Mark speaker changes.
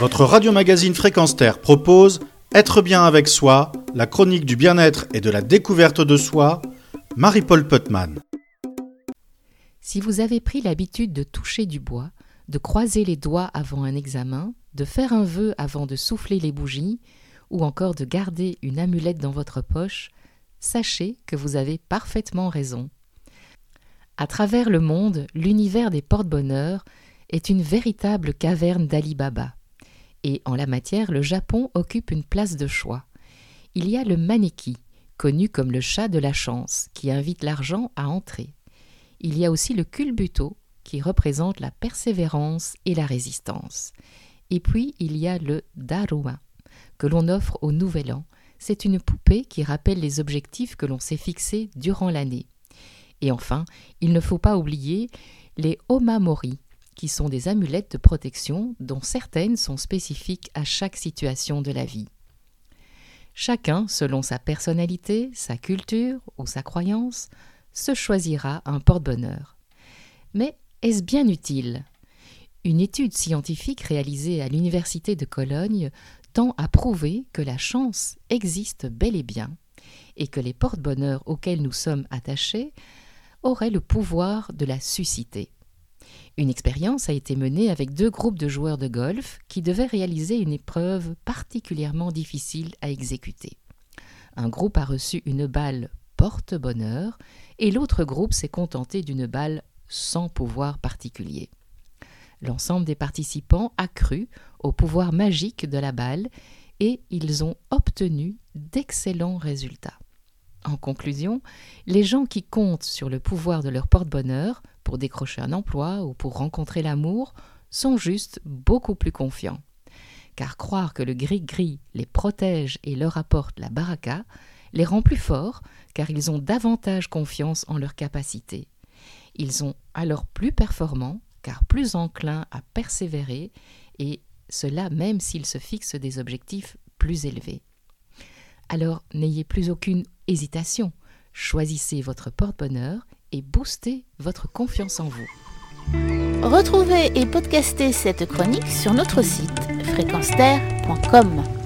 Speaker 1: Votre radio-magazine Fréquence Terre propose Être bien avec soi, la chronique du bien-être et de la découverte de soi, Marie-Paul Putman.
Speaker 2: Si vous avez pris l'habitude de toucher du bois, de croiser les doigts avant un examen, de faire un vœu avant de souffler les bougies, ou encore de garder une amulette dans votre poche, sachez que vous avez parfaitement raison. À travers le monde, l'univers des porte-bonheur est une véritable caverne d'Ali Baba. Et en la matière, le Japon occupe une place de choix. Il y a le maneki, connu comme le chat de la chance, qui invite l'argent à entrer. Il y a aussi le culbuto, qui représente la persévérance et la résistance. Et puis il y a le daruma, que l'on offre au Nouvel An. C'est une poupée qui rappelle les objectifs que l'on s'est fixés durant l'année. Et enfin, il ne faut pas oublier les omamori, qui sont des amulettes de protection dont certaines sont spécifiques à chaque situation de la vie. Chacun, selon sa personnalité, sa culture ou sa croyance, se choisira un porte-bonheur. Mais est-ce bien utile? Une étude scientifique réalisée à l'Université de Cologne tend à prouver que la chance existe bel et bien et que les porte-bonheurs auxquels nous sommes attachés auraient le pouvoir de la susciter. Une expérience a été menée avec deux groupes de joueurs de golf qui devaient réaliser une épreuve particulièrement difficile à exécuter. Un groupe a reçu une balle porte-bonheur et l'autre groupe s'est contenté d'une balle sans pouvoir particulier. L'ensemble des participants a cru au pouvoir magique de la balle et ils ont obtenu d'excellents résultats. En conclusion, les gens qui comptent sur le pouvoir de leur porte-bonheur pour décrocher un emploi ou pour rencontrer l'amour sont juste beaucoup plus confiants. Car croire que le gris-gris les protège et leur apporte la baraka les rend plus forts car ils ont davantage confiance en leurs capacités. Ils sont alors plus performants car plus enclins à persévérer et cela même s'ils se fixent des objectifs plus élevés. Alors n'ayez plus aucune hésitation, choisissez votre porte-bonheur et boostez votre confiance en vous.
Speaker 3: Retrouvez et podcastez cette chronique sur notre site fréquenceterre.com.